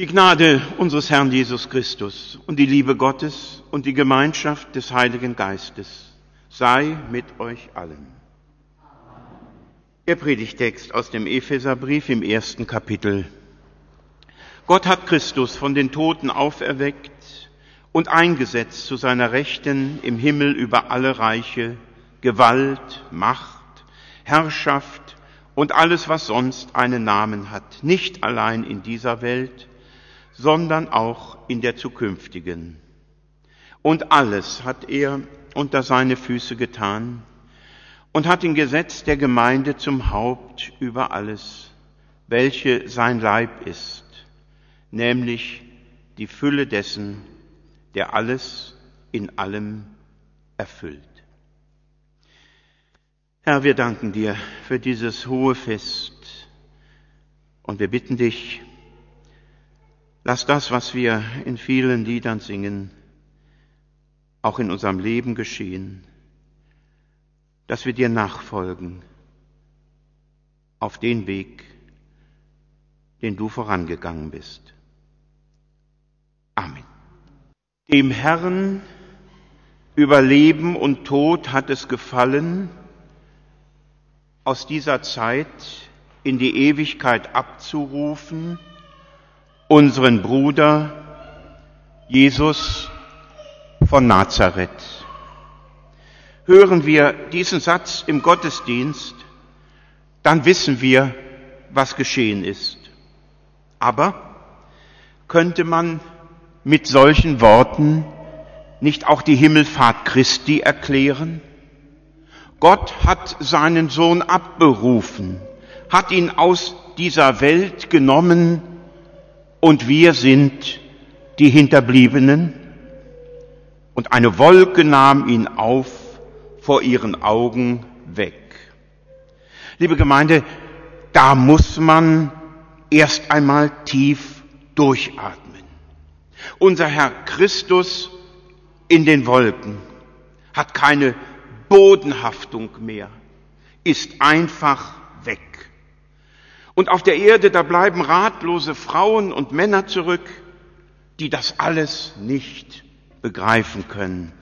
Die Gnade unseres Herrn Jesus Christus und die Liebe Gottes und die Gemeinschaft des Heiligen Geistes sei mit euch allen. Der Predigtext aus dem Epheserbrief im ersten Kapitel. Gott hat Christus von den Toten auferweckt und eingesetzt zu seiner Rechten im Himmel über alle Reiche, Gewalt, Macht, Herrschaft und alles, was sonst einen Namen hat, nicht allein in dieser Welt, sondern auch in der zukünftigen. Und alles hat er unter seine Füße getan und hat ihn Gesetz der Gemeinde zum Haupt über alles, welche sein Leib ist, nämlich die Fülle dessen, der alles in allem erfüllt. Herr, wir danken dir für dieses hohe Fest und wir bitten dich, lass das, was wir in vielen Liedern singen, auch in unserem Leben geschehen, dass wir dir nachfolgen auf den Weg, den du vorangegangen bist. Amen. Dem Herrn über Leben und Tod hat es gefallen, aus dieser Zeit in die Ewigkeit abzurufen, unseren Bruder Jesus von Nazareth. Hören wir diesen Satz im Gottesdienst, dann wissen wir, was geschehen ist. Aber könnte man mit solchen Worten nicht auch die Himmelfahrt Christi erklären? Gott hat seinen Sohn abberufen, hat ihn aus dieser Welt genommen und wir sind die Hinterbliebenen. Und eine Wolke nahm ihn auf vor ihren Augen weg. Liebe Gemeinde, da muss man erst einmal tief durchatmen unser Herr Christus in den Wolken, hat keine Bodenhaftung mehr, ist einfach weg. Und auf der Erde, da bleiben ratlose Frauen und Männer zurück, die das alles nicht begreifen können.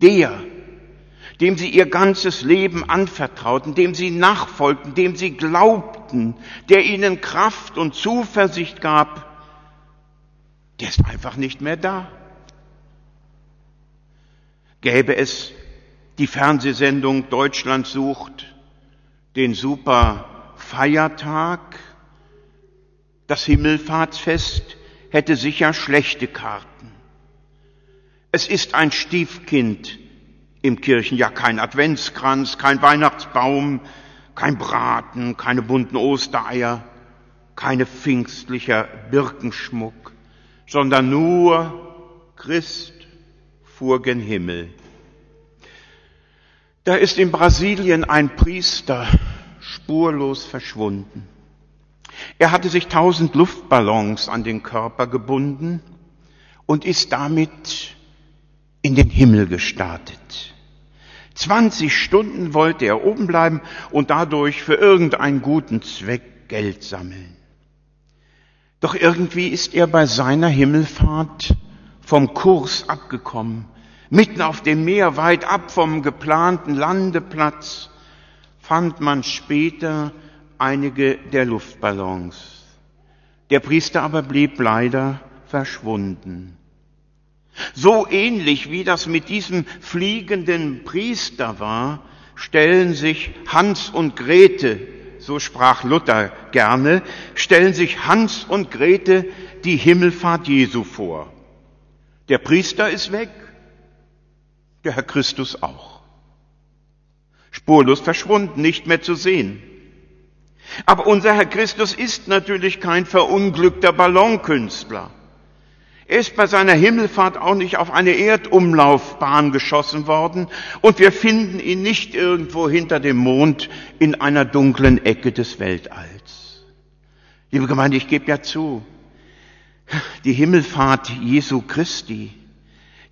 Der, dem sie ihr ganzes Leben anvertrauten, dem sie nachfolgten, dem sie glaubten, der ihnen Kraft und Zuversicht gab, der ist einfach nicht mehr da. Gäbe es die Fernsehsendung Deutschland sucht den super Feiertag, das Himmelfahrtsfest hätte sicher schlechte Karten. Es ist ein Stiefkind im Kirchenjahr, kein Adventskranz, kein Weihnachtsbaum, kein Braten, keine bunten Ostereier, keine pfingstlicher Birkenschmuck sondern nur Christ fuhr gen Himmel. Da ist in Brasilien ein Priester spurlos verschwunden. Er hatte sich tausend Luftballons an den Körper gebunden und ist damit in den Himmel gestartet. 20 Stunden wollte er oben bleiben und dadurch für irgendeinen guten Zweck Geld sammeln. Doch irgendwie ist er bei seiner Himmelfahrt vom Kurs abgekommen, mitten auf dem Meer, weit ab vom geplanten Landeplatz, fand man später einige der Luftballons. Der Priester aber blieb leider verschwunden. So ähnlich wie das mit diesem fliegenden Priester war, stellen sich Hans und Grete so sprach Luther gerne, stellen sich Hans und Grete die Himmelfahrt Jesu vor. Der Priester ist weg, der Herr Christus auch. Spurlos verschwunden, nicht mehr zu sehen. Aber unser Herr Christus ist natürlich kein verunglückter Ballonkünstler. Er ist bei seiner Himmelfahrt auch nicht auf eine Erdumlaufbahn geschossen worden und wir finden ihn nicht irgendwo hinter dem Mond in einer dunklen Ecke des Weltalls. Liebe Gemeinde, ich gebe ja zu, die Himmelfahrt Jesu Christi,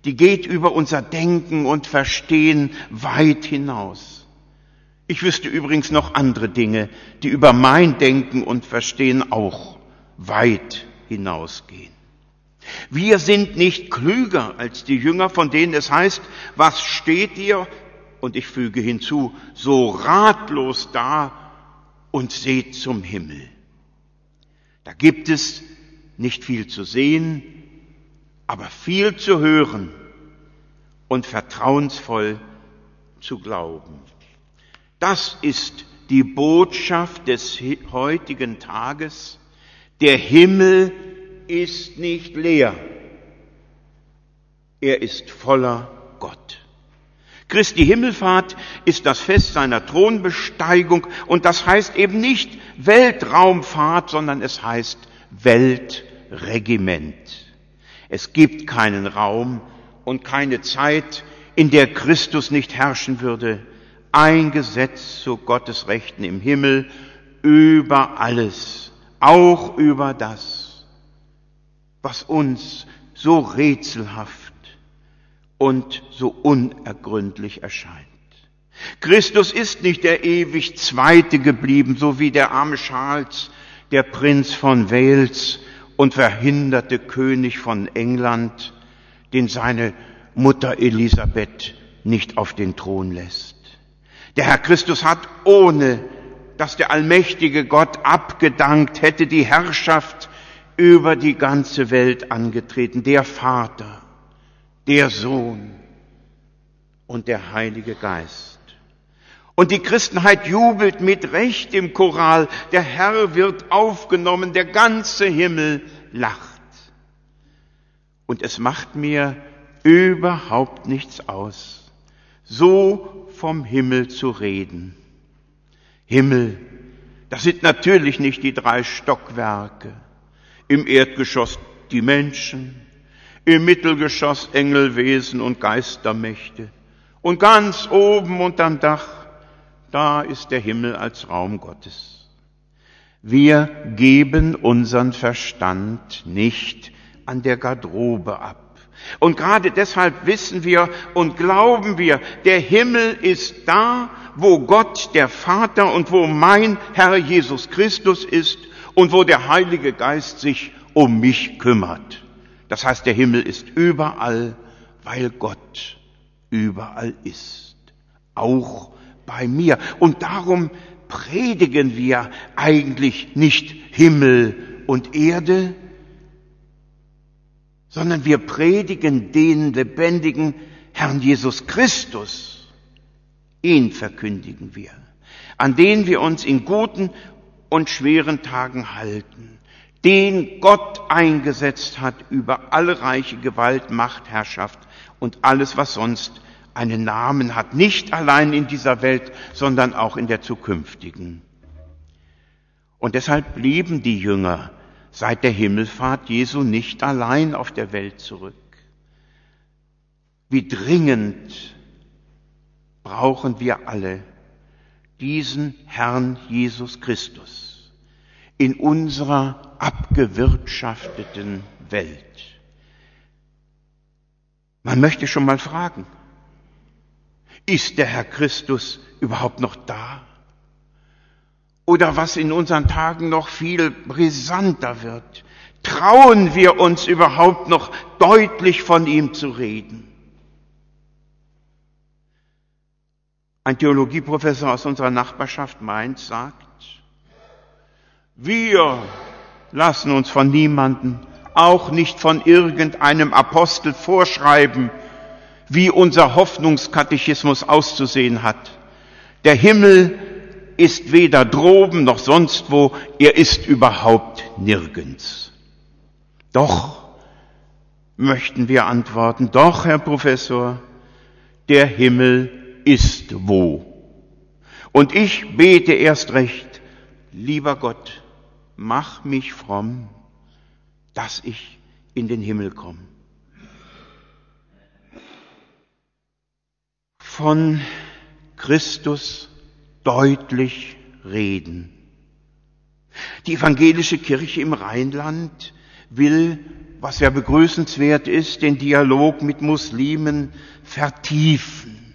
die geht über unser Denken und Verstehen weit hinaus. Ich wüsste übrigens noch andere Dinge, die über mein Denken und Verstehen auch weit hinausgehen. Wir sind nicht klüger als die Jünger, von denen es heißt, was steht ihr? Und ich füge hinzu, so ratlos da und seht zum Himmel. Da gibt es nicht viel zu sehen, aber viel zu hören und vertrauensvoll zu glauben. Das ist die Botschaft des heutigen Tages. Der Himmel ist nicht leer. Er ist voller Gott. Christi Himmelfahrt ist das Fest seiner Thronbesteigung und das heißt eben nicht Weltraumfahrt, sondern es heißt Weltregiment. Es gibt keinen Raum und keine Zeit, in der Christus nicht herrschen würde. Ein Gesetz zu Gottes Rechten im Himmel über alles, auch über das, was uns so rätselhaft und so unergründlich erscheint. Christus ist nicht der ewig Zweite geblieben, so wie der arme Charles, der Prinz von Wales und verhinderte König von England, den seine Mutter Elisabeth nicht auf den Thron lässt. Der Herr Christus hat, ohne dass der allmächtige Gott abgedankt hätte, die Herrschaft über die ganze Welt angetreten. Der Vater, der Sohn und der Heilige Geist. Und die Christenheit jubelt mit Recht im Choral. Der Herr wird aufgenommen, der ganze Himmel lacht. Und es macht mir überhaupt nichts aus, so vom Himmel zu reden. Himmel, das sind natürlich nicht die drei Stockwerke. Im Erdgeschoss die Menschen, im Mittelgeschoss Engelwesen und Geistermächte. Und ganz oben unterm Dach, da ist der Himmel als Raum Gottes. Wir geben unseren Verstand nicht an der Garderobe ab. Und gerade deshalb wissen wir und glauben wir, der Himmel ist da, wo Gott, der Vater und wo mein Herr Jesus Christus ist und wo der Heilige Geist sich um mich kümmert. Das heißt, der Himmel ist überall, weil Gott überall ist. Auch bei mir. Und darum predigen wir eigentlich nicht Himmel und Erde, sondern wir predigen den lebendigen Herrn Jesus Christus. Ihn verkündigen wir, an den wir uns in guten und schweren Tagen halten, den Gott eingesetzt hat über alle reiche Gewalt, Macht, Herrschaft und alles, was sonst einen Namen hat, nicht allein in dieser Welt, sondern auch in der zukünftigen. Und deshalb blieben die Jünger seit der Himmelfahrt Jesu nicht allein auf der Welt zurück. Wie dringend brauchen wir alle diesen Herrn Jesus Christus in unserer abgewirtschafteten Welt. Man möchte schon mal fragen, ist der Herr Christus überhaupt noch da? Oder was in unseren Tagen noch viel brisanter wird. Trauen wir uns überhaupt noch deutlich von ihm zu reden? Ein Theologieprofessor aus unserer Nachbarschaft Mainz sagt, wir lassen uns von niemanden, auch nicht von irgendeinem Apostel vorschreiben, wie unser Hoffnungskatechismus auszusehen hat. Der Himmel ist weder droben noch sonst wo, er ist überhaupt nirgends. Doch, möchten wir antworten, doch, Herr Professor, der Himmel ist wo. Und ich bete erst recht, lieber Gott, mach mich fromm, dass ich in den Himmel komme. Von Christus deutlich reden. Die evangelische Kirche im Rheinland will, was ja begrüßenswert ist, den Dialog mit Muslimen vertiefen.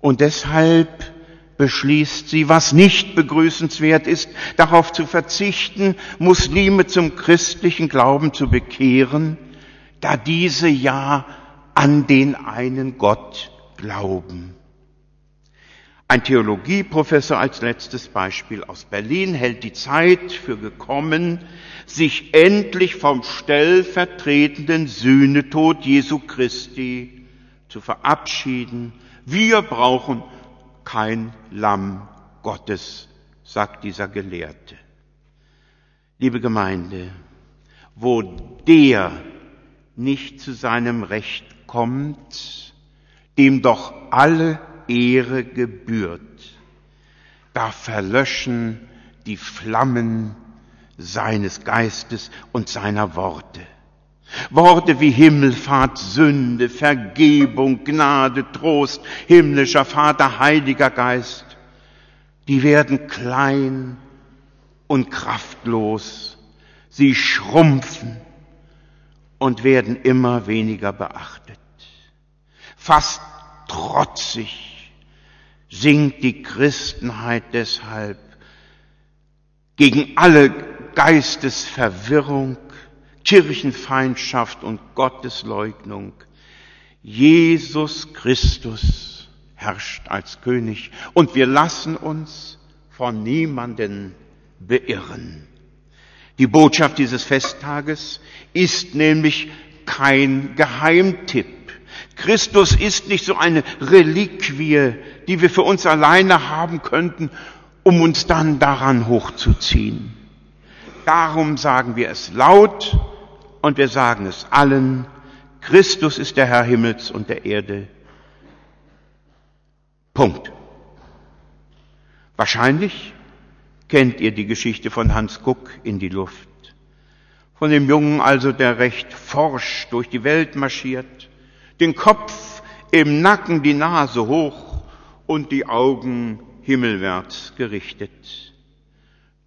Und deshalb beschließt sie, was nicht begrüßenswert ist, darauf zu verzichten, Muslime zum christlichen Glauben zu bekehren, da diese ja an den einen Gott glauben. Ein Theologieprofessor als letztes Beispiel aus Berlin hält die Zeit für gekommen, sich endlich vom stellvertretenden Sühnetod Jesu Christi zu verabschieden. Wir brauchen kein Lamm Gottes, sagt dieser Gelehrte. Liebe Gemeinde, wo der nicht zu seinem Recht kommt, dem doch alle Ehre gebührt, da verlöschen die Flammen seines Geistes und seiner Worte. Worte wie Himmelfahrt, Sünde, Vergebung, Gnade, Trost, himmlischer Vater, Heiliger Geist, die werden klein und kraftlos, sie schrumpfen und werden immer weniger beachtet. Fast trotzig singt die Christenheit deshalb gegen alle Geistesverwirrung, Kirchenfeindschaft und Gottesleugnung. Jesus Christus herrscht als König und wir lassen uns von niemanden beirren. Die Botschaft dieses Festtages ist nämlich kein Geheimtipp. Christus ist nicht so eine Reliquie, die wir für uns alleine haben könnten, um uns dann daran hochzuziehen. Darum sagen wir es laut und wir sagen es allen. Christus ist der Herr Himmels und der Erde. Punkt. Wahrscheinlich kennt ihr die Geschichte von Hans Guck in die Luft. Von dem Jungen also, der recht forsch durch die Welt marschiert, den Kopf im Nacken, die Nase hoch und die Augen himmelwärts gerichtet.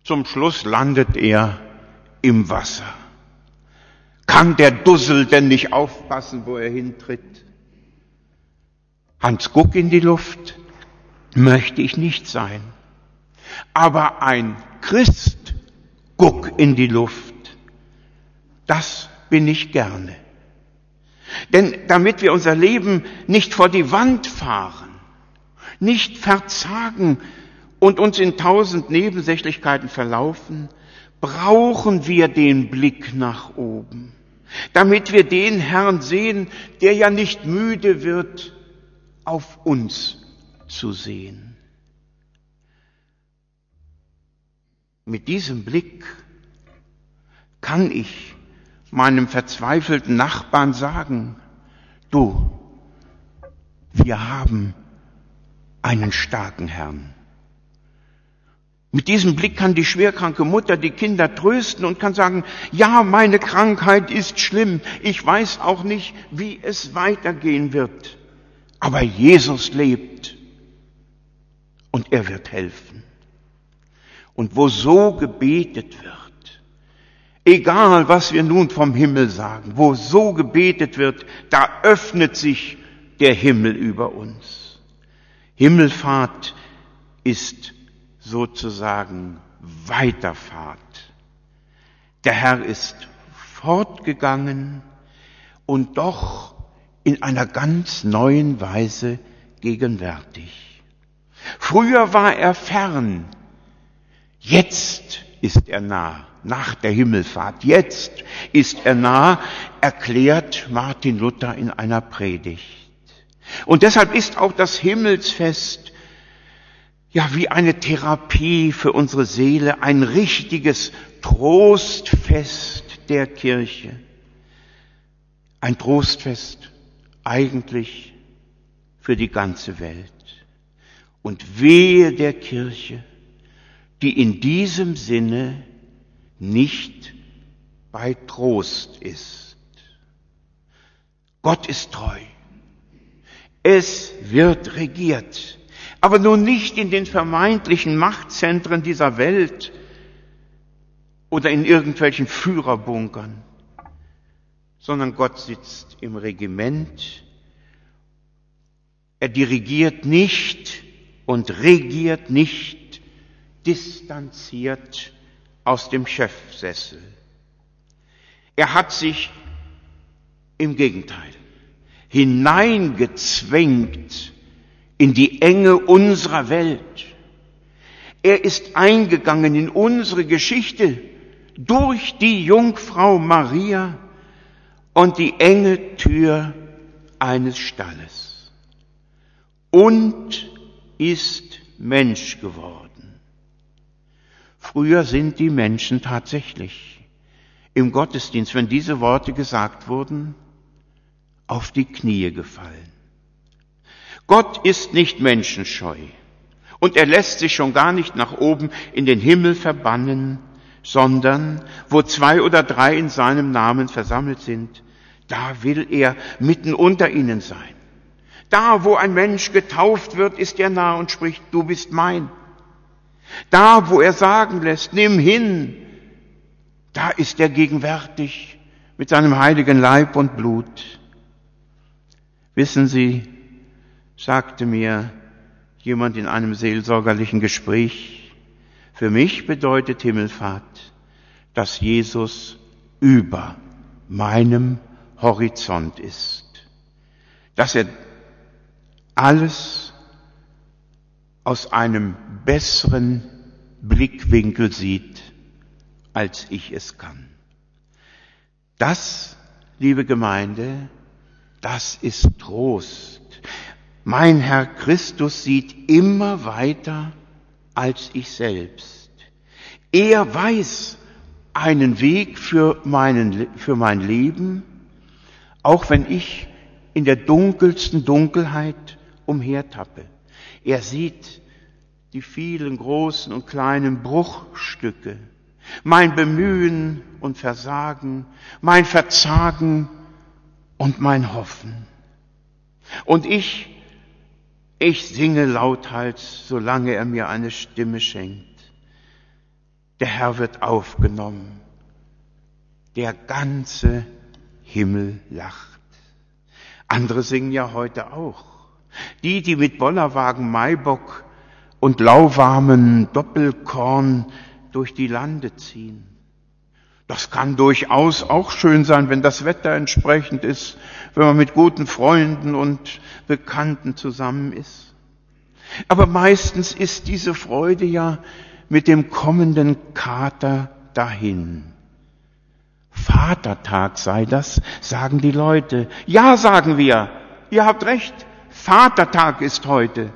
Zum Schluss landet er im Wasser. Kann der Dussel denn nicht aufpassen, wo er hintritt? Hans Guck in die Luft möchte ich nicht sein. Aber ein Christ Guck in die Luft, das bin ich gerne. Denn damit wir unser Leben nicht vor die Wand fahren, nicht verzagen und uns in tausend Nebensächlichkeiten verlaufen, brauchen wir den Blick nach oben, damit wir den Herrn sehen, der ja nicht müde wird, auf uns zu sehen. Mit diesem Blick kann ich meinem verzweifelten Nachbarn sagen, du, wir haben einen starken Herrn. Mit diesem Blick kann die schwerkranke Mutter die Kinder trösten und kann sagen, ja, meine Krankheit ist schlimm. Ich weiß auch nicht, wie es weitergehen wird. Aber Jesus lebt und er wird helfen. Und wo so gebetet wird, Egal, was wir nun vom Himmel sagen, wo so gebetet wird, da öffnet sich der Himmel über uns. Himmelfahrt ist sozusagen Weiterfahrt. Der Herr ist fortgegangen und doch in einer ganz neuen Weise gegenwärtig. Früher war er fern, jetzt ist er nah nach der Himmelfahrt. Jetzt ist er nah, erklärt Martin Luther in einer Predigt. Und deshalb ist auch das Himmelsfest ja wie eine Therapie für unsere Seele, ein richtiges Trostfest der Kirche. Ein Trostfest eigentlich für die ganze Welt. Und wehe der Kirche, die in diesem Sinne nicht bei Trost ist. Gott ist treu. Es wird regiert, aber nun nicht in den vermeintlichen Machtzentren dieser Welt oder in irgendwelchen Führerbunkern, sondern Gott sitzt im Regiment. Er dirigiert nicht und regiert nicht distanziert aus dem Chefsessel. Er hat sich im Gegenteil hineingezwängt in die Enge unserer Welt. Er ist eingegangen in unsere Geschichte durch die Jungfrau Maria und die enge Tür eines Stalles und ist Mensch geworden. Früher sind die Menschen tatsächlich im Gottesdienst, wenn diese Worte gesagt wurden, auf die Knie gefallen. Gott ist nicht menschenscheu und er lässt sich schon gar nicht nach oben in den Himmel verbannen, sondern wo zwei oder drei in seinem Namen versammelt sind, da will er mitten unter ihnen sein. Da, wo ein Mensch getauft wird, ist er nah und spricht, du bist mein. Da, wo er sagen lässt, nimm hin, da ist er gegenwärtig mit seinem heiligen Leib und Blut. Wissen Sie, sagte mir jemand in einem seelsorgerlichen Gespräch, für mich bedeutet Himmelfahrt, dass Jesus über meinem Horizont ist, dass er alles aus einem besseren Blickwinkel sieht, als ich es kann. Das, liebe Gemeinde, das ist Trost. Mein Herr Christus sieht immer weiter als ich selbst. Er weiß einen Weg für, meinen, für mein Leben, auch wenn ich in der dunkelsten Dunkelheit umhertappe. Er sieht die vielen großen und kleinen Bruchstücke, mein Bemühen und Versagen, mein Verzagen und mein Hoffen. Und ich, ich singe lauthals, solange er mir eine Stimme schenkt. Der Herr wird aufgenommen. Der ganze Himmel lacht. Andere singen ja heute auch. Die, die mit Bollerwagen Maibock und lauwarmen Doppelkorn durch die Lande ziehen. Das kann durchaus auch schön sein, wenn das Wetter entsprechend ist, wenn man mit guten Freunden und Bekannten zusammen ist. Aber meistens ist diese Freude ja mit dem kommenden Kater dahin. Vatertag sei das, sagen die Leute. Ja, sagen wir, ihr habt recht, Vatertag ist heute,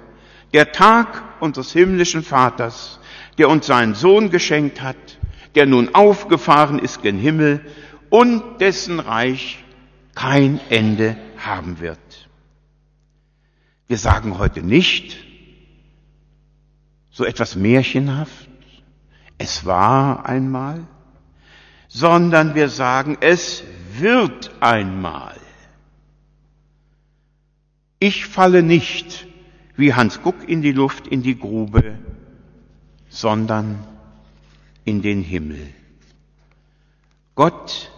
der Tag unseres himmlischen Vaters, der uns seinen Sohn geschenkt hat, der nun aufgefahren ist gen Himmel und dessen Reich kein Ende haben wird. Wir sagen heute nicht so etwas märchenhaft, es war einmal, sondern wir sagen, es wird einmal. Ich falle nicht wie Hans Guck in die Luft, in die Grube, sondern in den Himmel. Gott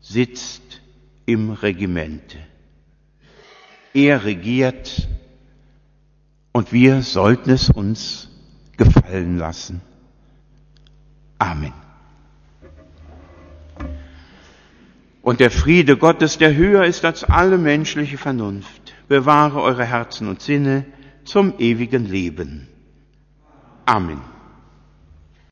sitzt im Regimente. Er regiert und wir sollten es uns gefallen lassen. Amen. Und der Friede Gottes, der höher ist als alle menschliche Vernunft, bewahre eure Herzen und Sinne zum ewigen Leben. Amen.